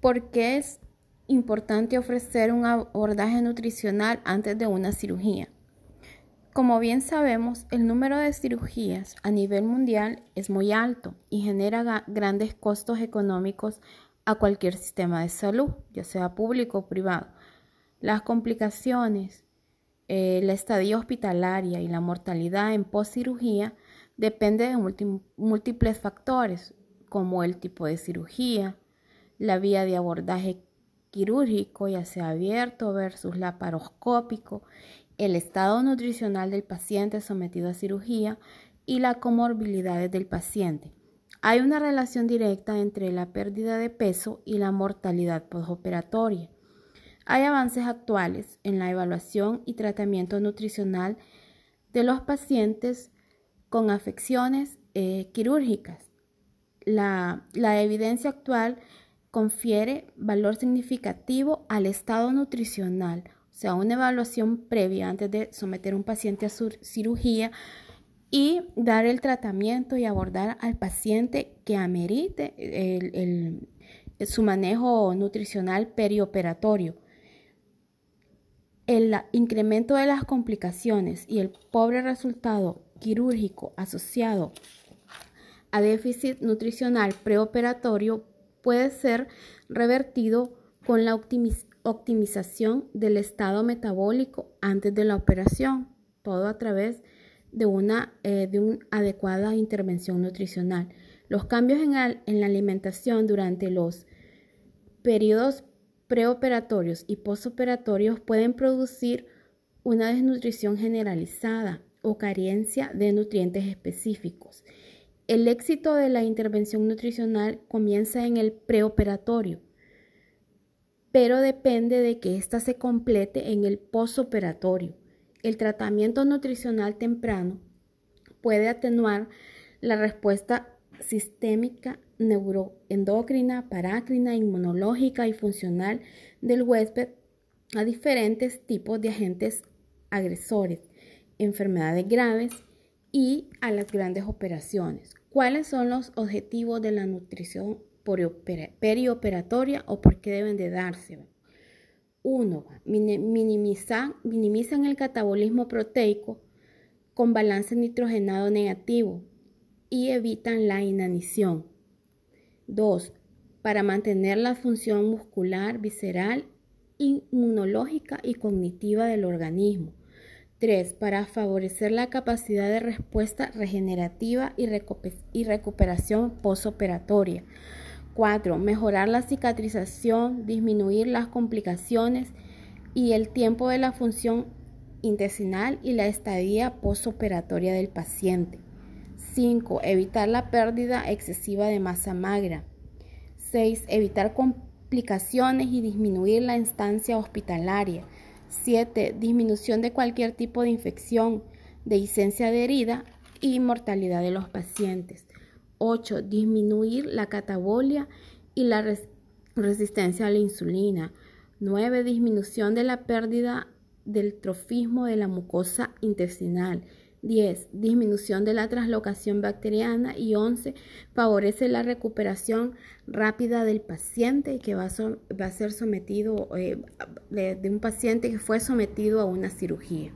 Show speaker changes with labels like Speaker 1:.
Speaker 1: ¿Por qué es importante ofrecer un abordaje nutricional antes de una cirugía? Como bien sabemos, el número de cirugías a nivel mundial es muy alto y genera grandes costos económicos a cualquier sistema de salud, ya sea público o privado. Las complicaciones, eh, la estadía hospitalaria y la mortalidad en postcirugía depende de múltiples factores, como el tipo de cirugía, la vía de abordaje quirúrgico, ya sea abierto versus laparoscópico, el estado nutricional del paciente sometido a cirugía y las comorbilidades del paciente. Hay una relación directa entre la pérdida de peso y la mortalidad postoperatoria. Hay avances actuales en la evaluación y tratamiento nutricional de los pacientes con afecciones eh, quirúrgicas. La, la evidencia actual confiere valor significativo al estado nutricional o sea, una evaluación previa antes de someter a un paciente a su cirugía y dar el tratamiento y abordar al paciente que amerite su manejo nutricional perioperatorio. El incremento de las complicaciones y el pobre resultado quirúrgico asociado a déficit nutricional preoperatorio puede ser revertido con la optimización del estado metabólico antes de la operación, todo a través de una, eh, de adecuada intervención nutricional. Los cambios en, la alimentación durante los periodos preoperatorios y postoperatorios pueden producir una desnutrición generalizada o carencia de nutrientes específicos. El éxito de la intervención nutricional comienza en el preoperatorio pero depende de que ésta se complete en el posoperatorio. El tratamiento nutricional temprano puede atenuar la respuesta sistémica, neuroendocrina, parácrina, inmunológica y funcional del huésped a diferentes tipos de agentes agresores, enfermedades graves y a las grandes operaciones. ¿Cuáles son los objetivos de la nutrición perioperatoria o por qué deben de darse. Uno, minimizan, minimizan el catabolismo proteico con balance nitrogenado negativo y evitan la inanición. Dos, para mantener la función muscular, visceral, inmunológica y cognitiva del organismo. 3. Para favorecer la capacidad de respuesta regenerativa y, recuperación postoperatoria. 4. Mejorar la cicatrización, disminuir las complicaciones y el tiempo de la función intestinal y la estadía postoperatoria del paciente. 5. Evitar la pérdida excesiva de masa magra. 6. Evitar complicaciones y disminuir la instancia hospitalaria. 7. Disminución de cualquier tipo de infección, dehiscencia de herida y mortalidad de los pacientes. 8. Disminuir la catabolia y la resistencia a la insulina. 9. Disminución de la pérdida del trofismo de la mucosa intestinal. 10. Disminución de la translocación bacteriana. Y 11. Favorece la recuperación rápida del paciente que va a, ser sometido, eh, de un paciente que fue sometido a una cirugía.